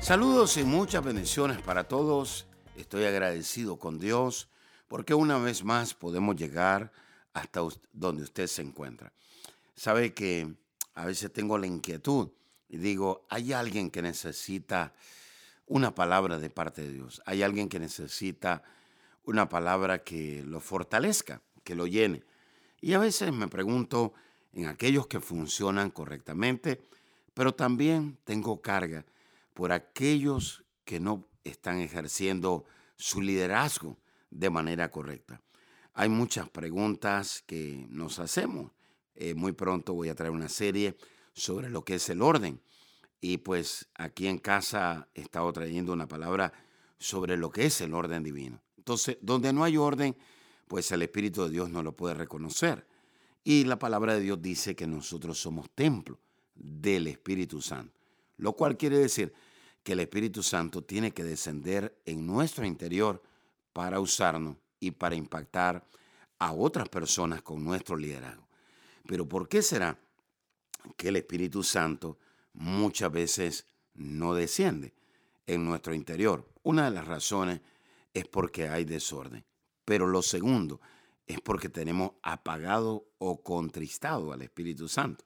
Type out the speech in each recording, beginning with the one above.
Saludos y muchas bendiciones para todos. Estoy agradecido con Dios porque una vez más podemos llegar hasta donde usted se encuentra. Sabe que a veces tengo la inquietud y digo, hay alguien que necesita una palabra de parte de Dios. Hay alguien que necesita una palabra que lo fortalezca, que lo llene. Y a veces me pregunto en aquellos que funcionan correctamente, pero también tengo carga por aquellos que no están ejerciendo su liderazgo de manera correcta. Hay muchas preguntas que nos hacemos. Eh, muy pronto voy a traer una serie sobre lo que es el orden. Y pues aquí en casa he estado trayendo una palabra sobre lo que es el orden divino. Entonces, donde no hay orden, pues el Espíritu de Dios no lo puede reconocer. Y la palabra de Dios dice que nosotros somos templo del Espíritu Santo, lo cual quiere decir que el Espíritu Santo tiene que descender en nuestro interior para usarnos y para impactar a otras personas con nuestro liderazgo. Pero ¿por qué será que el Espíritu Santo muchas veces no desciende en nuestro interior? Una de las razones es porque hay desorden. Pero lo segundo es porque tenemos apagado o contristado al Espíritu Santo.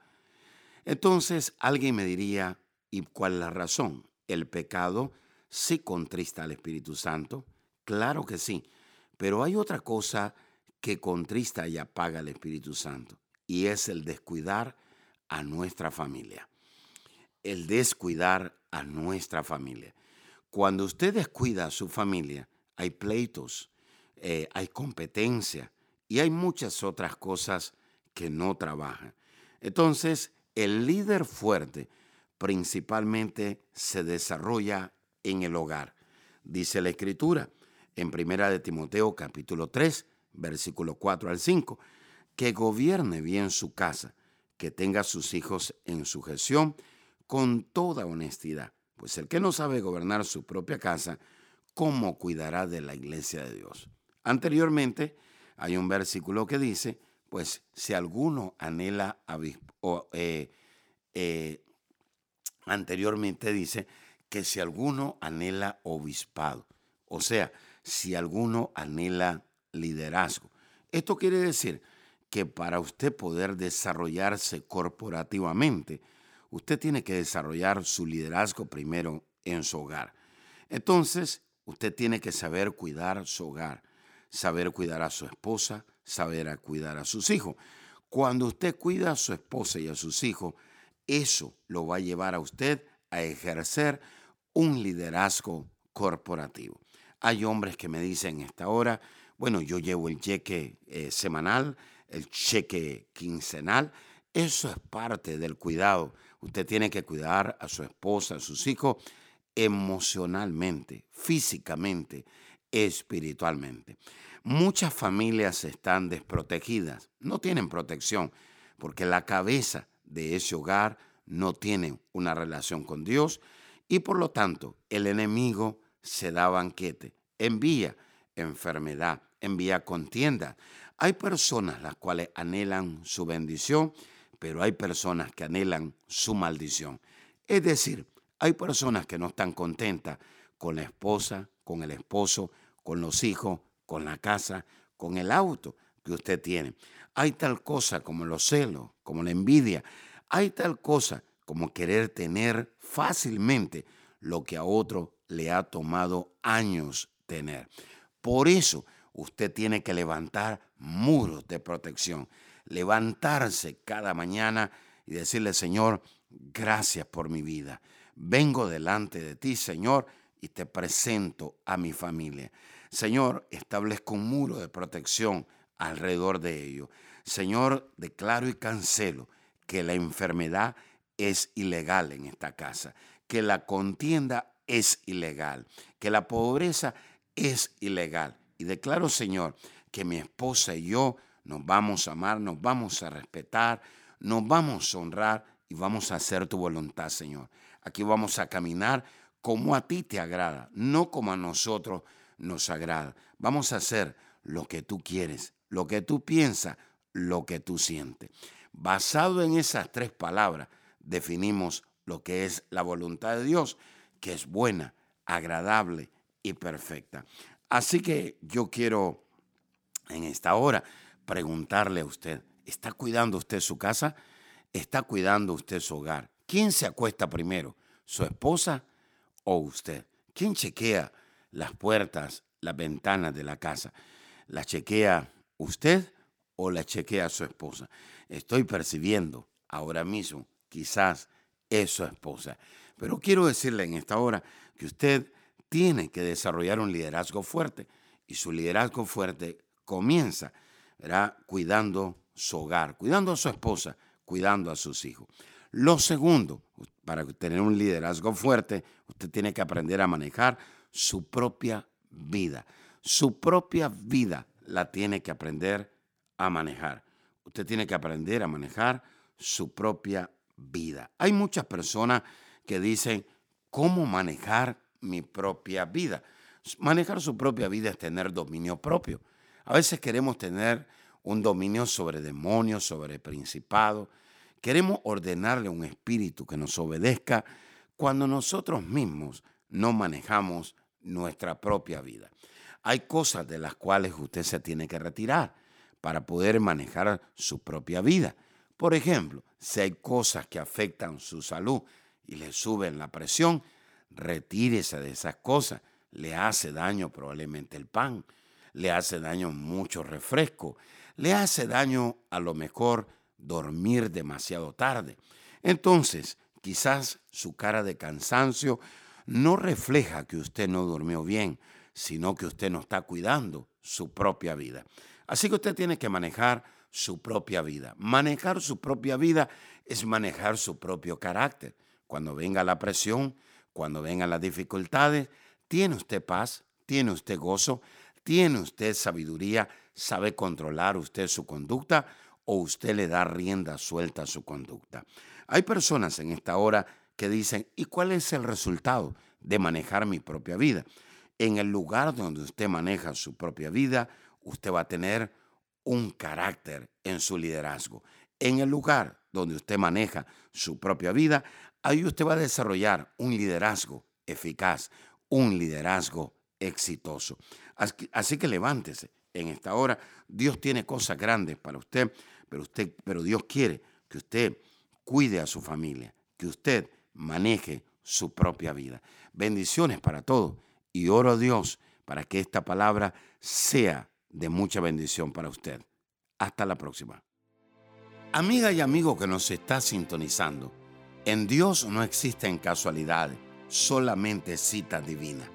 Entonces alguien me diría, ¿y cuál es la razón? ¿El pecado sí contrista al Espíritu Santo? Claro que sí, pero hay otra cosa que contrista y apaga al Espíritu Santo, y es el descuidar a nuestra familia. El descuidar a nuestra familia. Cuando usted descuida a su familia, hay pleitos, eh, hay competencia y hay muchas otras cosas que no trabajan. Entonces, el líder fuerte principalmente se desarrolla en el hogar. Dice la escritura en Primera de Timoteo capítulo 3, versículo 4 al 5, que gobierne bien su casa, que tenga a sus hijos en sujeción con toda honestidad. Pues el que no sabe gobernar su propia casa, ¿cómo cuidará de la iglesia de Dios? Anteriormente hay un versículo que dice, pues si alguno anhela anteriormente dice que si alguno anhela obispado, o sea, si alguno anhela liderazgo. Esto quiere decir que para usted poder desarrollarse corporativamente, usted tiene que desarrollar su liderazgo primero en su hogar. Entonces, usted tiene que saber cuidar su hogar, saber cuidar a su esposa, saber cuidar a sus hijos. Cuando usted cuida a su esposa y a sus hijos, eso lo va a llevar a usted a ejercer un liderazgo corporativo. Hay hombres que me dicen esta hora, bueno, yo llevo el cheque eh, semanal, el cheque quincenal, eso es parte del cuidado. Usted tiene que cuidar a su esposa, a sus hijos, emocionalmente, físicamente, espiritualmente. Muchas familias están desprotegidas, no tienen protección, porque la cabeza de ese hogar no tienen una relación con Dios y por lo tanto el enemigo se da banquete, envía enfermedad, envía contienda. Hay personas las cuales anhelan su bendición, pero hay personas que anhelan su maldición. Es decir, hay personas que no están contentas con la esposa, con el esposo, con los hijos, con la casa, con el auto que usted tiene. Hay tal cosa como los celos, como la envidia. Hay tal cosa como querer tener fácilmente lo que a otro le ha tomado años tener. Por eso usted tiene que levantar muros de protección, levantarse cada mañana y decirle, Señor, gracias por mi vida. Vengo delante de ti, Señor, y te presento a mi familia. Señor, establezco un muro de protección alrededor de ellos. Señor, declaro y cancelo que la enfermedad es ilegal en esta casa, que la contienda es ilegal, que la pobreza es ilegal. Y declaro, Señor, que mi esposa y yo nos vamos a amar, nos vamos a respetar, nos vamos a honrar y vamos a hacer tu voluntad, Señor. Aquí vamos a caminar como a ti te agrada, no como a nosotros nos agrada. Vamos a hacer lo que tú quieres, lo que tú piensas, lo que tú sientes. Basado en esas tres palabras, definimos lo que es la voluntad de Dios, que es buena, agradable y perfecta. Así que yo quiero en esta hora preguntarle a usted, ¿está cuidando usted su casa? ¿Está cuidando usted su hogar? ¿Quién se acuesta primero? ¿Su esposa o usted? ¿Quién chequea las puertas, las ventanas de la casa? ¿La chequea usted o la chequea su esposa? Estoy percibiendo ahora mismo, quizás es su esposa. Pero quiero decirle en esta hora que usted tiene que desarrollar un liderazgo fuerte y su liderazgo fuerte comienza cuidando su hogar, cuidando a su esposa, cuidando a sus hijos. Lo segundo, para tener un liderazgo fuerte, usted tiene que aprender a manejar su propia vida. Su propia vida la tiene que aprender a manejar. Usted tiene que aprender a manejar su propia vida. Hay muchas personas que dicen, ¿cómo manejar mi propia vida? Manejar su propia vida es tener dominio propio. A veces queremos tener un dominio sobre demonios, sobre principados. Queremos ordenarle un espíritu que nos obedezca cuando nosotros mismos no manejamos nuestra propia vida. Hay cosas de las cuales usted se tiene que retirar para poder manejar su propia vida. Por ejemplo, si hay cosas que afectan su salud y le suben la presión, retírese de esas cosas. Le hace daño probablemente el pan, le hace daño mucho refresco, le hace daño a lo mejor dormir demasiado tarde. Entonces, quizás su cara de cansancio no refleja que usted no durmió bien, sino que usted no está cuidando su propia vida. Así que usted tiene que manejar su propia vida. Manejar su propia vida es manejar su propio carácter. Cuando venga la presión, cuando vengan las dificultades, tiene usted paz, tiene usted gozo, tiene usted sabiduría, sabe controlar usted su conducta o usted le da rienda suelta a su conducta. Hay personas en esta hora que dicen, ¿y cuál es el resultado de manejar mi propia vida? En el lugar donde usted maneja su propia vida, usted va a tener un carácter en su liderazgo. En el lugar donde usted maneja su propia vida, ahí usted va a desarrollar un liderazgo eficaz, un liderazgo exitoso. Así que levántese en esta hora. Dios tiene cosas grandes para usted, pero usted, pero Dios quiere que usted cuide a su familia, que usted maneje su propia vida. Bendiciones para todos y oro a Dios para que esta palabra sea de mucha bendición para usted. Hasta la próxima. Amiga y amigo que nos está sintonizando, en Dios no existen casualidades, solamente citas divinas.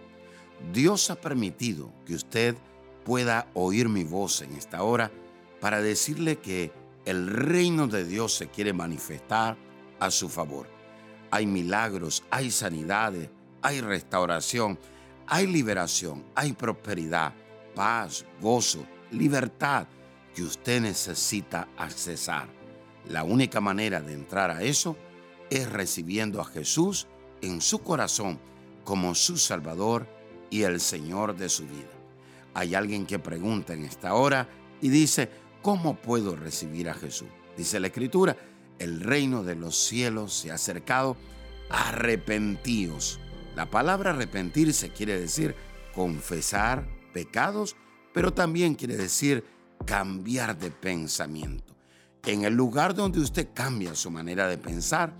Dios ha permitido que usted pueda oír mi voz en esta hora para decirle que el reino de Dios se quiere manifestar a su favor. Hay milagros, hay sanidades, hay restauración, hay liberación, hay prosperidad paz, gozo, libertad que usted necesita accesar. La única manera de entrar a eso es recibiendo a Jesús en su corazón como su Salvador y el Señor de su vida. Hay alguien que pregunta en esta hora y dice, ¿cómo puedo recibir a Jesús? Dice la Escritura, el reino de los cielos se ha acercado, arrepentíos. La palabra arrepentirse quiere decir confesar, pecados, pero también quiere decir cambiar de pensamiento. En el lugar donde usted cambia su manera de pensar,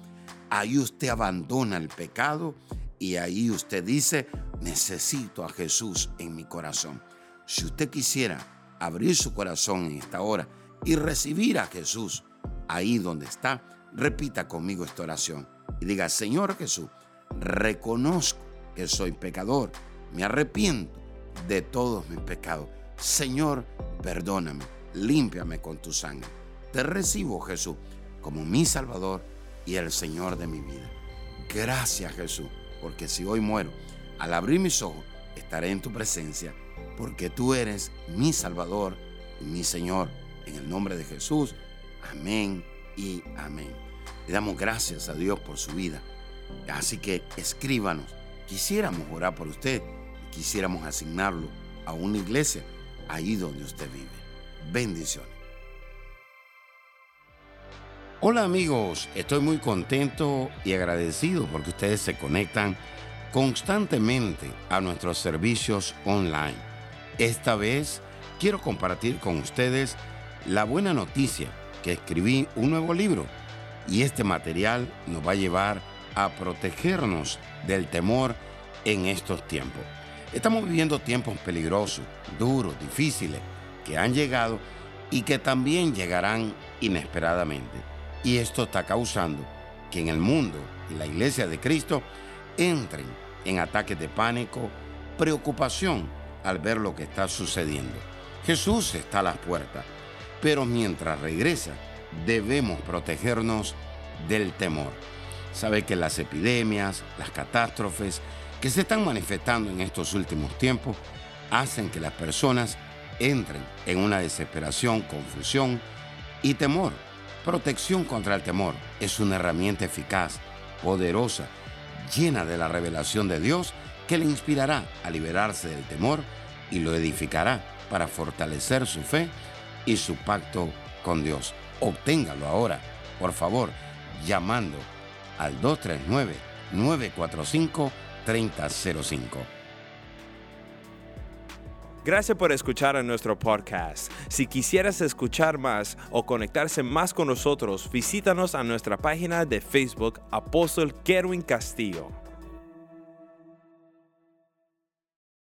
ahí usted abandona el pecado y ahí usted dice, necesito a Jesús en mi corazón. Si usted quisiera abrir su corazón en esta hora y recibir a Jesús ahí donde está, repita conmigo esta oración y diga, Señor Jesús, reconozco que soy pecador, me arrepiento de todos mis pecados. Señor, perdóname, límpiame con tu sangre. Te recibo, Jesús, como mi Salvador y el Señor de mi vida. Gracias, Jesús, porque si hoy muero, al abrir mis ojos, estaré en tu presencia, porque tú eres mi Salvador y mi Señor. En el nombre de Jesús, amén y amén. Le damos gracias a Dios por su vida. Así que escríbanos. Quisiéramos orar por usted. Quisiéramos asignarlo a una iglesia ahí donde usted vive. Bendiciones. Hola amigos, estoy muy contento y agradecido porque ustedes se conectan constantemente a nuestros servicios online. Esta vez quiero compartir con ustedes la buena noticia que escribí un nuevo libro y este material nos va a llevar a protegernos del temor en estos tiempos. Estamos viviendo tiempos peligrosos, duros, difíciles, que han llegado y que también llegarán inesperadamente. Y esto está causando que en el mundo y la iglesia de Cristo entren en ataques de pánico, preocupación al ver lo que está sucediendo. Jesús está a las puertas, pero mientras regresa debemos protegernos del temor. Sabe que las epidemias, las catástrofes que se están manifestando en estos últimos tiempos hacen que las personas entren en una desesperación, confusión y temor. Protección contra el temor es una herramienta eficaz, poderosa, llena de la revelación de Dios que le inspirará a liberarse del temor y lo edificará para fortalecer su fe y su pacto con Dios. Obténgalo ahora, por favor, llamando al 239-945-3005. Gracias por escuchar a nuestro podcast. Si quisieras escuchar más o conectarse más con nosotros, visítanos a nuestra página de Facebook Apóstol Kerwin Castillo.